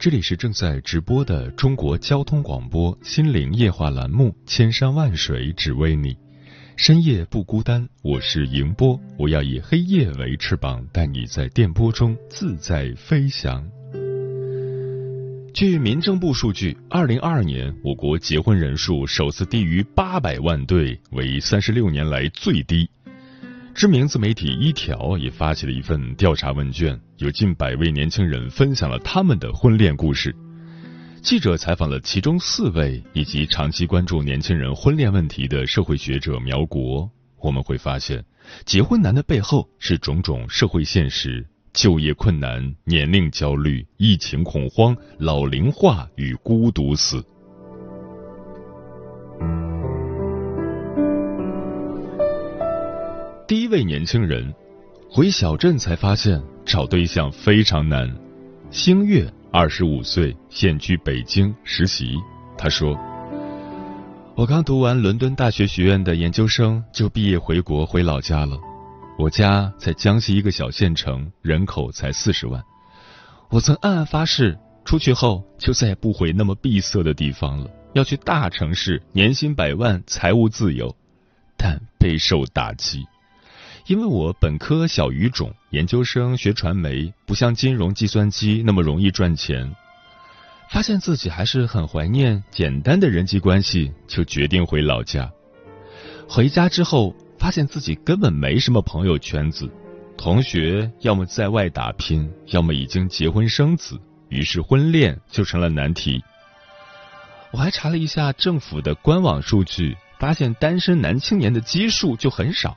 这里是正在直播的中国交通广播心灵夜话栏目《千山万水只为你》，深夜不孤单，我是迎波，我要以黑夜为翅膀，带你在电波中自在飞翔。据民政部数据，二零二二年我国结婚人数首次低于八百万对，为三十六年来最低。知名自媒体一条也发起了一份调查问卷，有近百位年轻人分享了他们的婚恋故事。记者采访了其中四位以及长期关注年轻人婚恋问题的社会学者苗国，我们会发现，结婚难的背后是种种社会现实：就业困难、年龄焦虑、疫情恐慌、老龄化与孤独死。第一位年轻人回小镇才发现找对象非常难。星月二十五岁，现居北京实习。他说：“我刚读完伦敦大学学院的研究生，就毕业回国回老家了。我家在江西一个小县城，人口才四十万。我曾暗暗发誓，出去后就再也不回那么闭塞的地方了，要去大城市，年薪百万，财务自由。但备受打击。”因为我本科小语种，研究生学传媒，不像金融、计算机那么容易赚钱。发现自己还是很怀念简单的人际关系，就决定回老家。回家之后，发现自己根本没什么朋友圈子，同学要么在外打拼，要么已经结婚生子，于是婚恋就成了难题。我还查了一下政府的官网数据，发现单身男青年的基数就很少。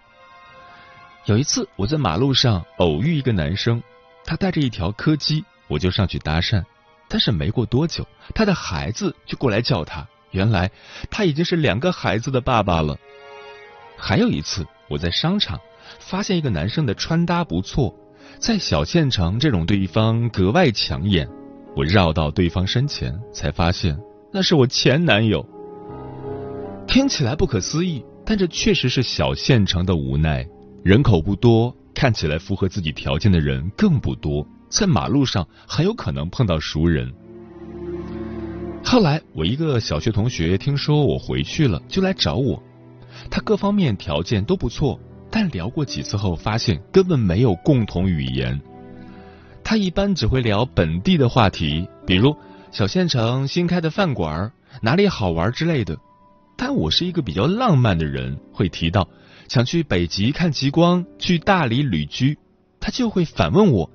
有一次，我在马路上偶遇一个男生，他带着一条柯基，我就上去搭讪。但是没过多久，他的孩子就过来叫他。原来他已经是两个孩子的爸爸了。还有一次，我在商场发现一个男生的穿搭不错，在小县城这种地方格外抢眼。我绕到对方身前，才发现那是我前男友。听起来不可思议，但这确实是小县城的无奈。人口不多，看起来符合自己条件的人更不多，在马路上很有可能碰到熟人。后来我一个小学同学听说我回去了，就来找我。他各方面条件都不错，但聊过几次后发现根本没有共同语言。他一般只会聊本地的话题，比如小县城新开的饭馆哪里好玩之类的。但我是一个比较浪漫的人，会提到。想去北极看极光，去大理旅居，他就会反问我：“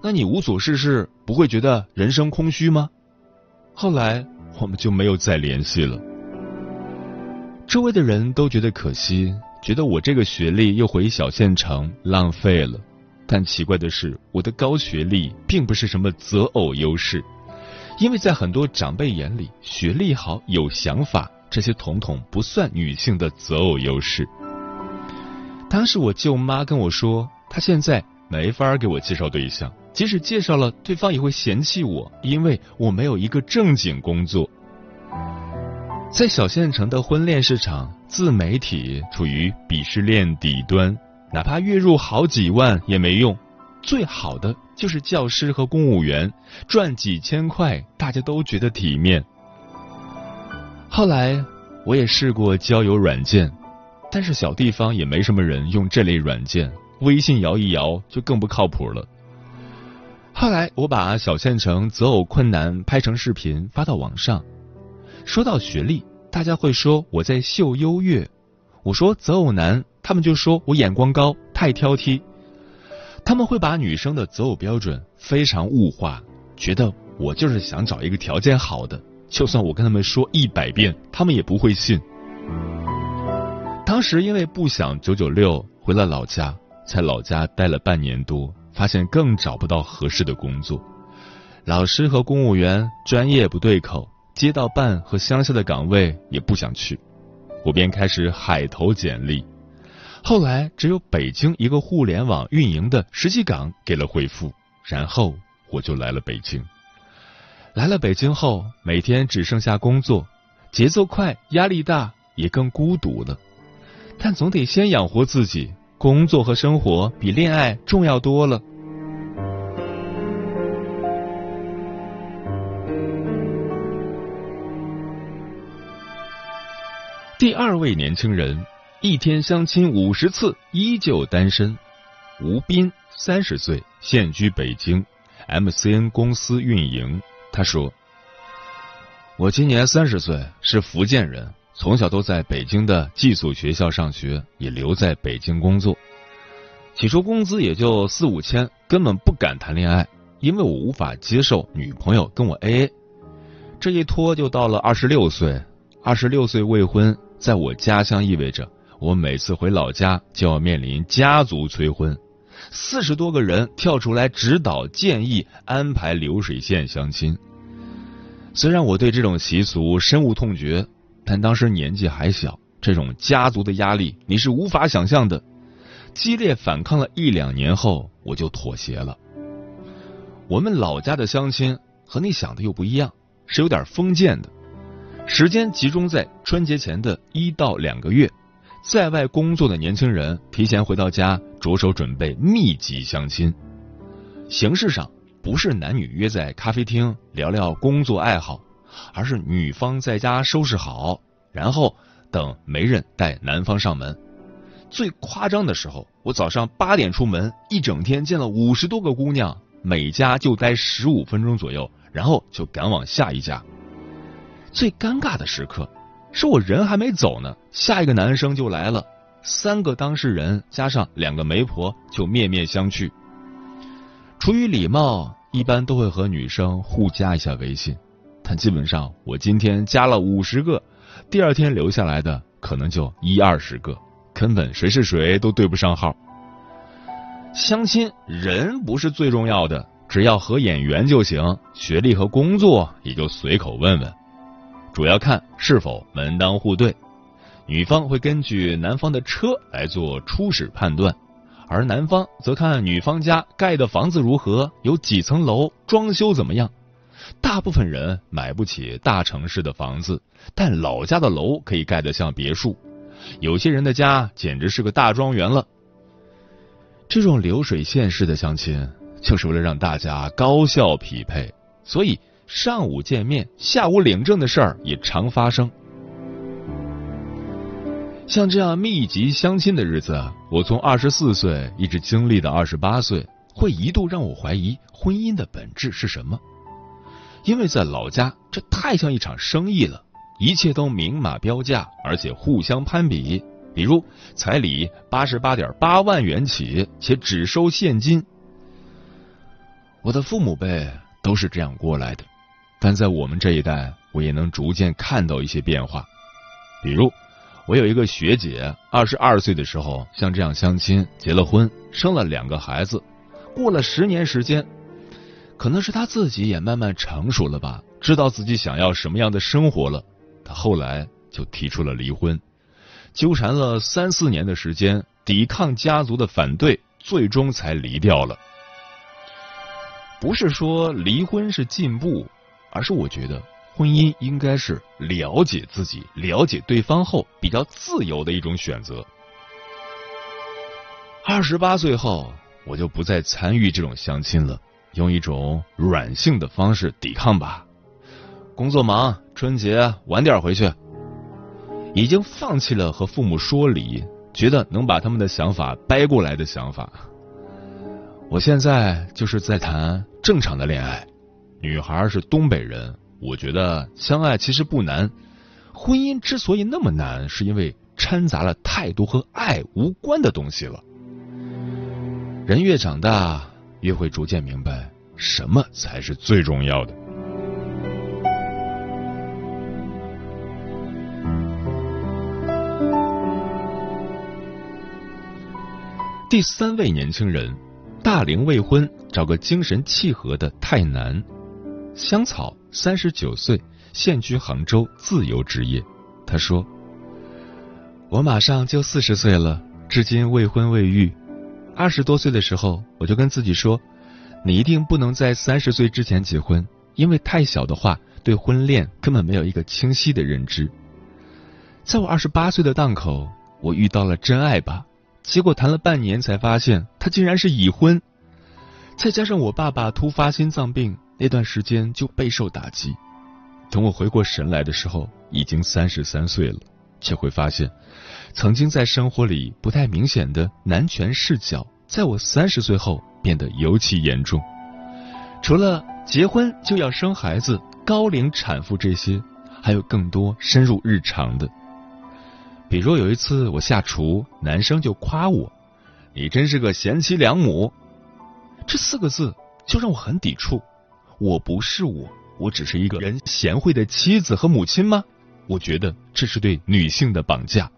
那你无所事事，不会觉得人生空虚吗？”后来我们就没有再联系了。周围的人都觉得可惜，觉得我这个学历又回小县城浪费了。但奇怪的是，我的高学历并不是什么择偶优势，因为在很多长辈眼里，学历好、有想法这些统统不算女性的择偶优势。当时我舅妈跟我说，她现在没法给我介绍对象，即使介绍了，对方也会嫌弃我，因为我没有一个正经工作。在小县城的婚恋市场，自媒体处于鄙视链底端，哪怕月入好几万也没用，最好的就是教师和公务员，赚几千块，大家都觉得体面。后来我也试过交友软件。但是小地方也没什么人用这类软件，微信摇一摇就更不靠谱了。后来我把小县城择偶困难拍成视频发到网上。说到学历，大家会说我在秀优越；我说择偶难，他们就说我眼光高，太挑剔。他们会把女生的择偶标准非常物化，觉得我就是想找一个条件好的，就算我跟他们说一百遍，他们也不会信。时因为不想九九六，回了老家，在老家待了半年多，发现更找不到合适的工作。老师和公务员专业不对口，街道办和乡下的岗位也不想去，我便开始海投简历。后来只有北京一个互联网运营的实习岗给了回复，然后我就来了北京。来了北京后，每天只剩下工作，节奏快，压力大，也更孤独了。但总得先养活自己，工作和生活比恋爱重要多了。第二位年轻人，一天相亲五十次，依旧单身。吴斌，三十岁，现居北京，MCN 公司运营。他说：“我今年三十岁，是福建人，从小都在北京的寄宿学校上学，也留在北京工作。起初工资也就四五千，根本不敢谈恋爱，因为我无法接受女朋友跟我 AA。这一拖就到了二十六岁，二十六岁未婚。”在我家乡意味着，我每次回老家就要面临家族催婚，四十多个人跳出来指导建议安排流水线相亲。虽然我对这种习俗深恶痛绝，但当时年纪还小，这种家族的压力你是无法想象的。激烈反抗了一两年后，我就妥协了。我们老家的相亲和你想的又不一样，是有点封建的。时间集中在春节前的一到两个月，在外工作的年轻人提前回到家，着手准备密集相亲。形式上不是男女约在咖啡厅聊聊工作爱好，而是女方在家收拾好，然后等媒人带男方上门。最夸张的时候，我早上八点出门，一整天见了五十多个姑娘，每家就待十五分钟左右，然后就赶往下一家。最尴尬的时刻，是我人还没走呢，下一个男生就来了，三个当事人加上两个媒婆就面面相觑。出于礼貌，一般都会和女生互加一下微信，但基本上我今天加了五十个，第二天留下来的可能就一二十个，根本谁是谁都对不上号。相亲人不是最重要的，只要合眼缘就行，学历和工作也就随口问问。主要看是否门当户对，女方会根据男方的车来做初始判断，而男方则看女方家盖的房子如何，有几层楼，装修怎么样。大部分人买不起大城市的房子，但老家的楼可以盖得像别墅，有些人的家简直是个大庄园了。这种流水线式的相亲，就是为了让大家高效匹配，所以。上午见面，下午领证的事儿也常发生。像这样密集相亲的日子，我从二十四岁一直经历到二十八岁，会一度让我怀疑婚姻的本质是什么。因为在老家，这太像一场生意了，一切都明码标价，而且互相攀比。比如彩礼八十八点八万元起，且只收现金。我的父母辈都是这样过来的。但在我们这一代，我也能逐渐看到一些变化。比如，我有一个学姐，二十二岁的时候像这样相亲，结了婚，生了两个孩子。过了十年时间，可能是他自己也慢慢成熟了吧，知道自己想要什么样的生活了。他后来就提出了离婚，纠缠了三四年的时间，抵抗家族的反对，最终才离掉了。不是说离婚是进步。而是我觉得，婚姻应该是了解自己、了解对方后比较自由的一种选择。二十八岁后，我就不再参与这种相亲了，用一种软性的方式抵抗吧。工作忙，春节晚点回去。已经放弃了和父母说理，觉得能把他们的想法掰过来的想法。我现在就是在谈正常的恋爱。女孩是东北人，我觉得相爱其实不难。婚姻之所以那么难，是因为掺杂了太多和爱无关的东西了。人越长大，越会逐渐明白什么才是最重要的。第三位年轻人，大龄未婚，找个精神契合的太难。香草，三十九岁，现居杭州，自由职业。他说：“我马上就四十岁了，至今未婚未育。二十多岁的时候，我就跟自己说，你一定不能在三十岁之前结婚，因为太小的话，对婚恋根本没有一个清晰的认知。在我二十八岁的档口，我遇到了真爱吧。”结果谈了半年，才发现他竟然是已婚。再加上我爸爸突发心脏病，那段时间就备受打击。等我回过神来的时候，已经三十三岁了，却会发现，曾经在生活里不太明显的男权视角，在我三十岁后变得尤其严重。除了结婚就要生孩子、高龄产妇这些，还有更多深入日常的。比如有一次我下厨，男生就夸我：“你真是个贤妻良母。”这四个字就让我很抵触。我不是我，我只是一个人贤惠的妻子和母亲吗？我觉得这是对女性的绑架。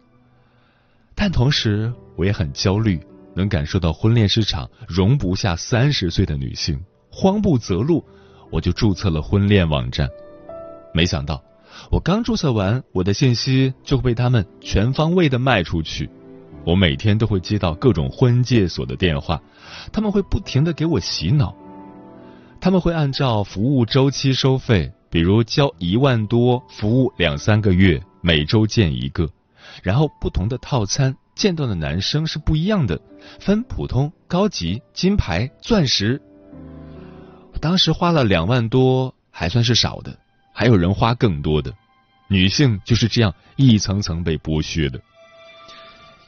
但同时我也很焦虑，能感受到婚恋市场容不下三十岁的女性，慌不择路，我就注册了婚恋网站。没想到。我刚注册完，我的信息就会被他们全方位的卖出去。我每天都会接到各种婚介所的电话，他们会不停的给我洗脑。他们会按照服务周期收费，比如交一万多，服务两三个月，每周见一个。然后不同的套餐见到的男生是不一样的，分普通、高级、金牌、钻石。当时花了两万多，还算是少的。还有人花更多的，女性就是这样一层层被剥削的。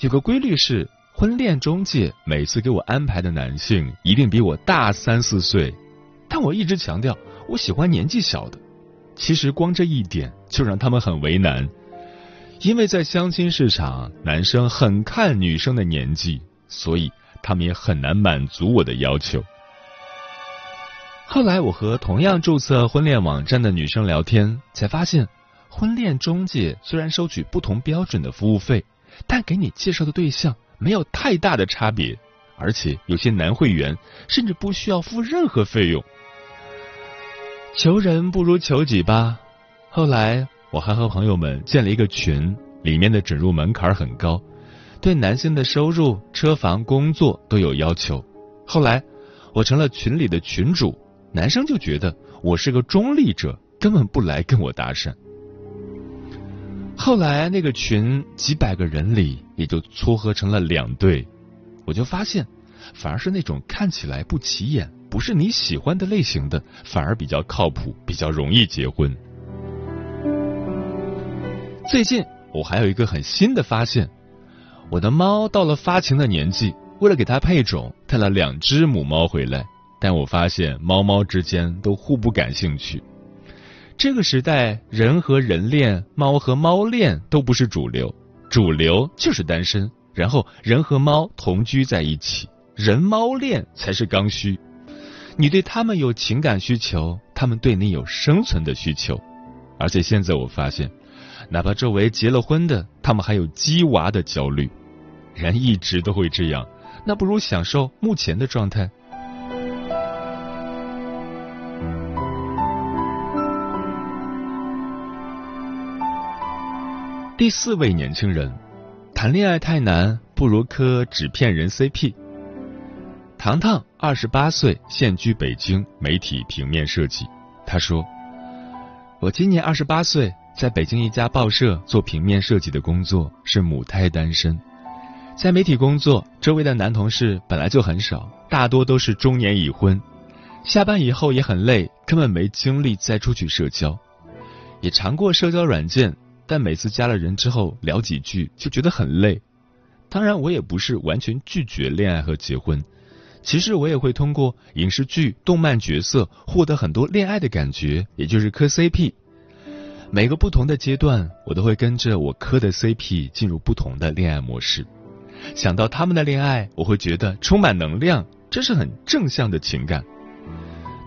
有个规律是，婚恋中介每次给我安排的男性一定比我大三四岁，但我一直强调我喜欢年纪小的。其实光这一点就让他们很为难，因为在相亲市场，男生很看女生的年纪，所以他们也很难满足我的要求。后来我和同样注册婚恋网站的女生聊天，才发现，婚恋中介虽然收取不同标准的服务费，但给你介绍的对象没有太大的差别，而且有些男会员甚至不需要付任何费用。求人不如求己吧。后来我还和朋友们建了一个群，里面的准入门槛很高，对男性的收入、车房、工作都有要求。后来我成了群里的群主。男生就觉得我是个中立者，根本不来跟我搭讪。后来那个群几百个人里，也就撮合成了两对，我就发现，反而是那种看起来不起眼、不是你喜欢的类型的，反而比较靠谱，比较容易结婚。最近我还有一个很新的发现，我的猫到了发情的年纪，为了给它配种，带了两只母猫回来。但我发现猫猫之间都互不感兴趣。这个时代，人和人恋、猫和猫恋都不是主流，主流就是单身，然后人和猫同居在一起，人猫恋才是刚需。你对他们有情感需求，他们对你有生存的需求。而且现在我发现，哪怕周围结了婚的，他们还有鸡娃的焦虑。人一直都会这样，那不如享受目前的状态。第四位年轻人，谈恋爱太难，不如磕纸片人 CP。糖糖二十八岁，现居北京，媒体平面设计。他说：“我今年二十八岁，在北京一家报社做平面设计的工作，是母胎单身。在媒体工作，周围的男同事本来就很少，大多都是中年已婚。下班以后也很累，根本没精力再出去社交。也尝过社交软件。”但每次加了人之后聊几句就觉得很累。当然，我也不是完全拒绝恋爱和结婚。其实我也会通过影视剧、动漫角色获得很多恋爱的感觉，也就是磕 CP。每个不同的阶段，我都会跟着我磕的 CP 进入不同的恋爱模式。想到他们的恋爱，我会觉得充满能量，这是很正向的情感。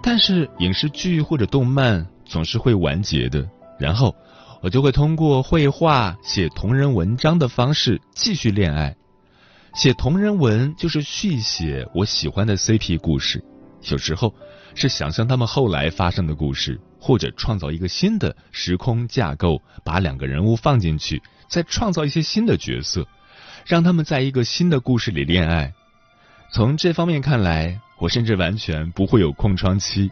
但是影视剧或者动漫总是会完结的，然后。我就会通过绘画、写同人文章的方式继续恋爱。写同人文就是续写我喜欢的 CP 故事，有时候是想象他们后来发生的故事，或者创造一个新的时空架构，把两个人物放进去，再创造一些新的角色，让他们在一个新的故事里恋爱。从这方面看来，我甚至完全不会有空窗期。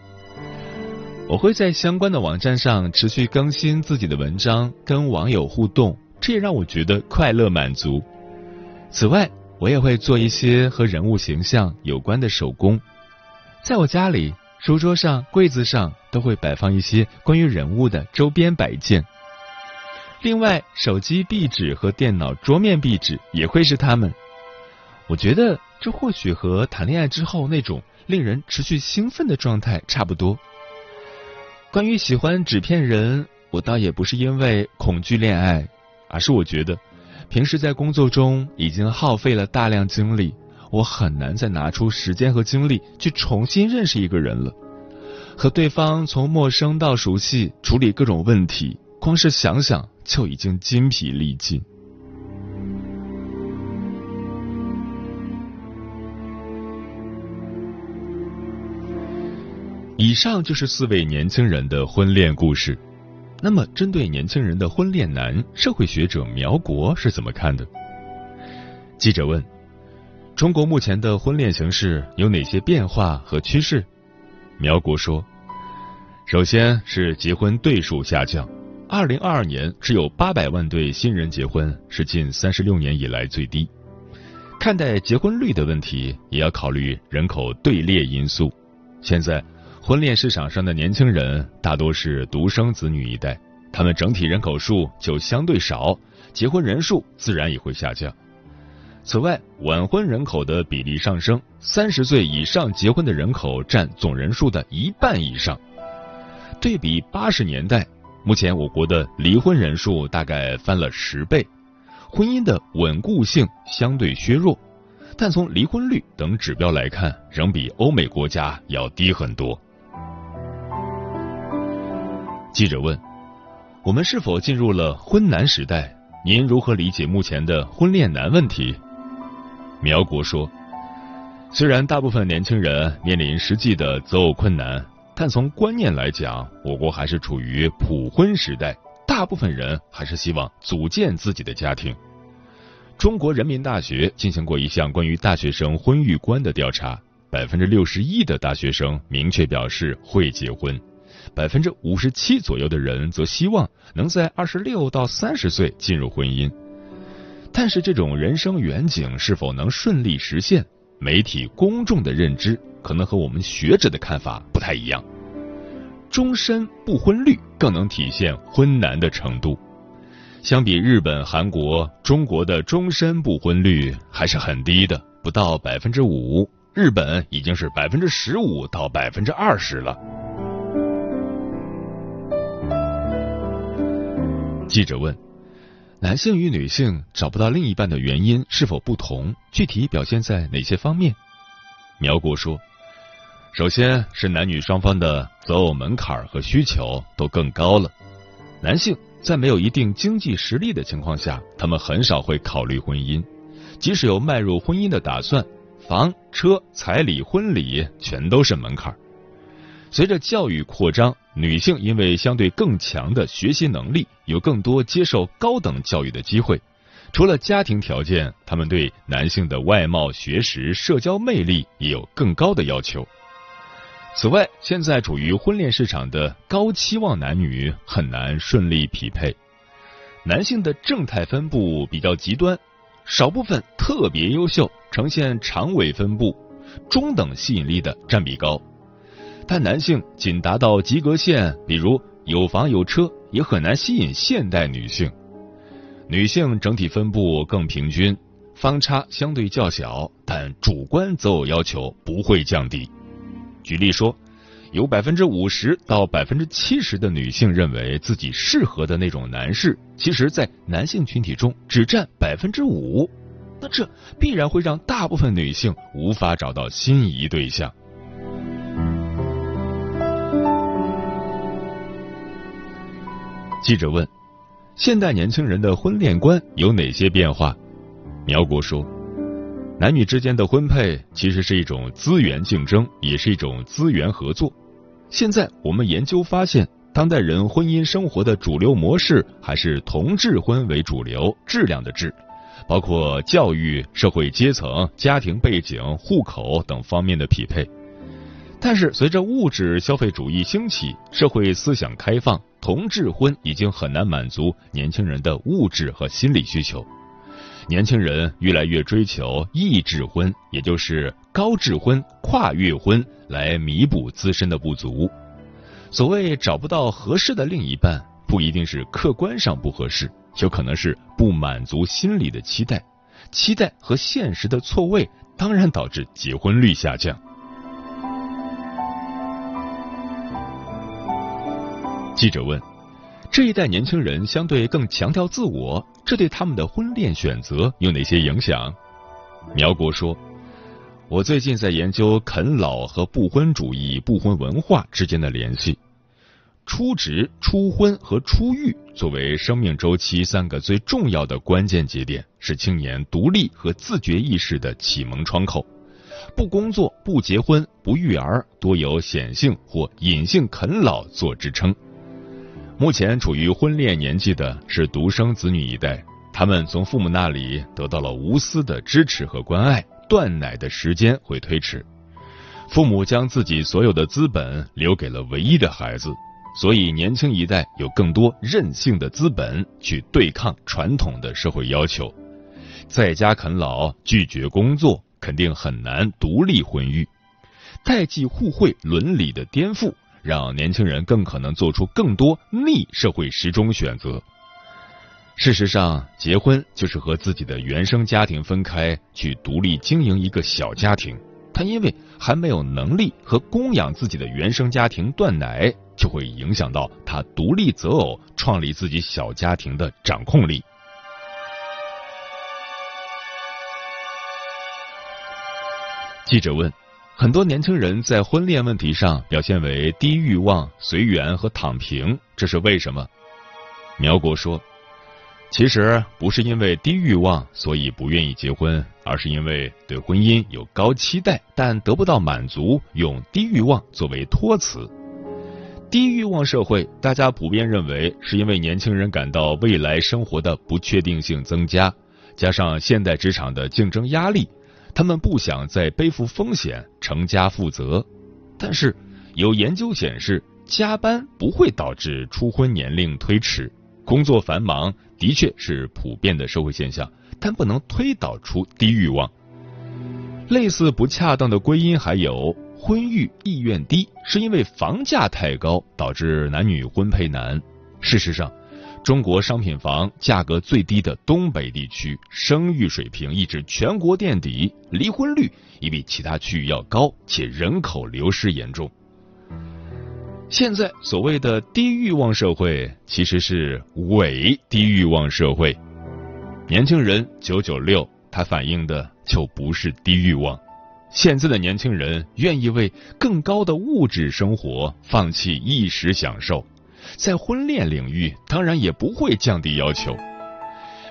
我会在相关的网站上持续更新自己的文章，跟网友互动，这也让我觉得快乐满足。此外，我也会做一些和人物形象有关的手工，在我家里书桌上、柜子上都会摆放一些关于人物的周边摆件。另外，手机壁纸和电脑桌面壁纸也会是他们。我觉得这或许和谈恋爱之后那种令人持续兴奋的状态差不多。关于喜欢纸片人，我倒也不是因为恐惧恋爱，而是我觉得平时在工作中已经耗费了大量精力，我很难再拿出时间和精力去重新认识一个人了。和对方从陌生到熟悉，处理各种问题，光是想想就已经筋疲力尽。以上就是四位年轻人的婚恋故事。那么，针对年轻人的婚恋难，社会学者苗国是怎么看的？记者问：“中国目前的婚恋形势有哪些变化和趋势？”苗国说：“首先是结婚对数下降，二零二二年只有八百万对新人结婚，是近三十六年以来最低。看待结婚率的问题，也要考虑人口队列因素。现在。”婚恋市场上的年轻人大多是独生子女一代，他们整体人口数就相对少，结婚人数自然也会下降。此外，晚婚人口的比例上升，三十岁以上结婚的人口占总人数的一半以上。对比八十年代，目前我国的离婚人数大概翻了十倍，婚姻的稳固性相对削弱，但从离婚率等指标来看，仍比欧美国家要低很多。记者问：“我们是否进入了婚难时代？您如何理解目前的婚恋难问题？”苗国说：“虽然大部分年轻人面临实际的择偶困难，但从观念来讲，我国还是处于普婚时代，大部分人还是希望组建自己的家庭。”中国人民大学进行过一项关于大学生婚育观的调查，百分之六十一的大学生明确表示会结婚。百分之五十七左右的人则希望能在二十六到三十岁进入婚姻，但是这种人生远景是否能顺利实现，媒体公众的认知可能和我们学者的看法不太一样。终身不婚率更能体现婚难的程度。相比日本、韩国，中国的终身不婚率还是很低的，不到百分之五。日本已经是百分之十五到百分之二十了。记者问：“男性与女性找不到另一半的原因是否不同？具体表现在哪些方面？”苗国说：“首先是男女双方的择偶门槛和需求都更高了。男性在没有一定经济实力的情况下，他们很少会考虑婚姻；即使有迈入婚姻的打算，房、车、彩礼、婚礼全都是门槛。随着教育扩张。”女性因为相对更强的学习能力，有更多接受高等教育的机会。除了家庭条件，他们对男性的外貌、学识、社交魅力也有更高的要求。此外，现在处于婚恋市场的高期望男女很难顺利匹配。男性的正态分布比较极端，少部分特别优秀，呈现长尾分布，中等吸引力的占比高。但男性仅达到及格线，比如有房有车，也很难吸引现代女性。女性整体分布更平均，方差相对较小，但主观择偶要求不会降低。举例说，有百分之五十到百分之七十的女性认为自己适合的那种男士，其实，在男性群体中只占百分之五，那这必然会让大部分女性无法找到心仪对象。记者问：“现代年轻人的婚恋观有哪些变化？”苗国说：“男女之间的婚配其实是一种资源竞争，也是一种资源合作。现在我们研究发现，当代人婚姻生活的主流模式还是同质婚为主流，质量的质，包括教育、社会阶层、家庭背景、户口等方面的匹配。但是，随着物质消费主义兴起，社会思想开放，同质婚已经很难满足年轻人的物质和心理需求。年轻人越来越追求异质婚，也就是高质婚、跨越婚，来弥补自身的不足。所谓找不到合适的另一半，不一定是客观上不合适，有可能是不满足心理的期待，期待和现实的错位，当然导致结婚率下降。记者问。这一代年轻人相对更强调自我，这对他们的婚恋选择有哪些影响？苗国说：“我最近在研究啃老和不婚主义、不婚文化之间的联系。初职、初婚和初育作为生命周期三个最重要的关键节点，是青年独立和自觉意识的启蒙窗口。不工作、不结婚、不育儿，多有显性或隐性啃老做支撑。”目前处于婚恋年纪的是独生子女一代，他们从父母那里得到了无私的支持和关爱，断奶的时间会推迟。父母将自己所有的资本留给了唯一的孩子，所以年轻一代有更多任性的资本去对抗传统的社会要求。在家啃老、拒绝工作，肯定很难独立婚育。代际互惠伦理的颠覆。让年轻人更可能做出更多逆社会时钟选择。事实上，结婚就是和自己的原生家庭分开，去独立经营一个小家庭。他因为还没有能力和供养自己的原生家庭断奶，就会影响到他独立择偶、创立自己小家庭的掌控力。记者问。很多年轻人在婚恋问题上表现为低欲望、随缘和躺平，这是为什么？苗国说，其实不是因为低欲望所以不愿意结婚，而是因为对婚姻有高期待，但得不到满足，用低欲望作为托词。低欲望社会，大家普遍认为是因为年轻人感到未来生活的不确定性增加，加上现代职场的竞争压力。他们不想再背负风险、成家负责，但是有研究显示，加班不会导致初婚年龄推迟。工作繁忙的确是普遍的社会现象，但不能推导出低欲望。类似不恰当的归因还有婚育意愿低，是因为房价太高导致男女婚配难。事实上。中国商品房价格最低的东北地区，生育水平一直全国垫底，离婚率也比其他区域要高，且人口流失严重。现在所谓的低欲望社会，其实是伪低欲望社会。年轻人九九六，它反映的就不是低欲望。现在的年轻人愿意为更高的物质生活放弃一时享受。在婚恋领域，当然也不会降低要求。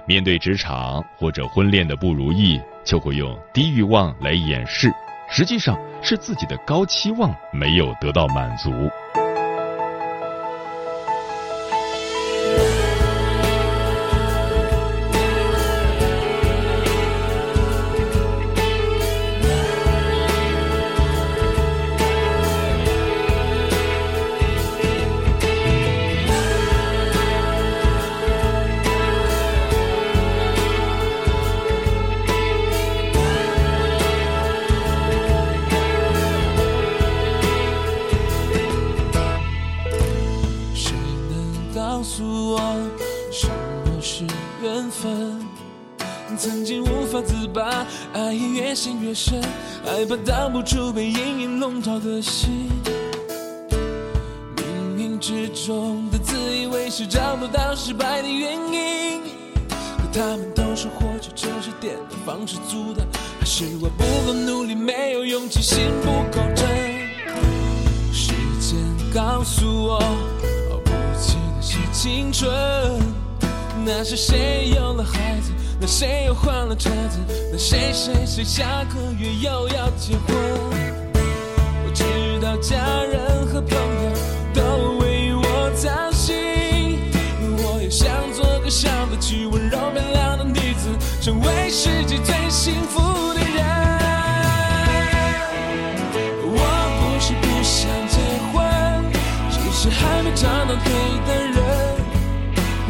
面对职场或者婚恋的不如意，就会用低欲望来掩饰，实际上是自己的高期望没有得到满足。方式租的，还是我不够努力，没有勇气，心不够真。时间告诉我，不记得是青春，那是谁有了孩子？那谁又换了车子？那谁谁谁下个月又要结婚？我知道家人和朋友都为我操心，我也想做个笑得起、温柔漂亮，成为世界最幸福的人。我不是不想结婚，只是还没找到对的人。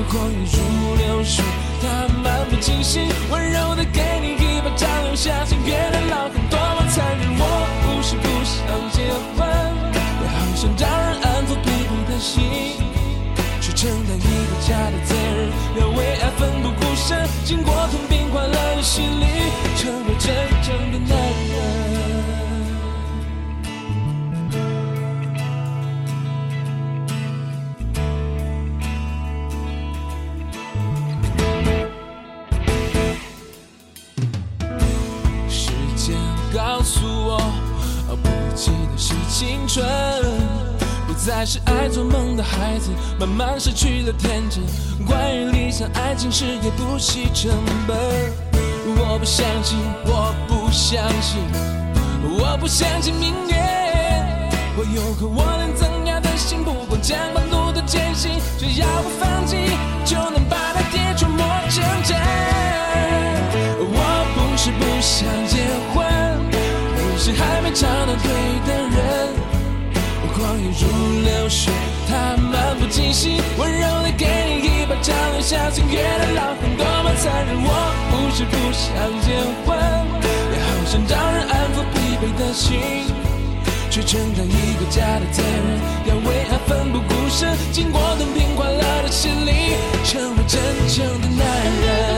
光阴如流水，它漫不经心，温柔的给你一巴掌，留下心愿的老狠，多么残忍！我不是不想结婚，也好想找人安抚疲惫的心，去承担一个家的责任，要为爱奋不顾身，经过痛心里，成为真正的男人。时间告诉我，哦不记得是青春，不再是爱做梦的孩子，慢慢失去了天真。关于理想、爱情、事业，不惜成本。我不相信，我不相信，我不相信明年我有个我能怎样的心，不管将半路的艰辛，只要不放弃，就能把它跌出磨成针。我不是不想结婚，而是还没找到对的人。光阴如流水，它漫不经心，温柔的给你一巴掌，留下岁月的，不想结婚，也好想找人安抚疲惫的心，去承担一个家的责任，要为爱奋不顾身，经过痛并快乐的洗礼，成为真正的男人。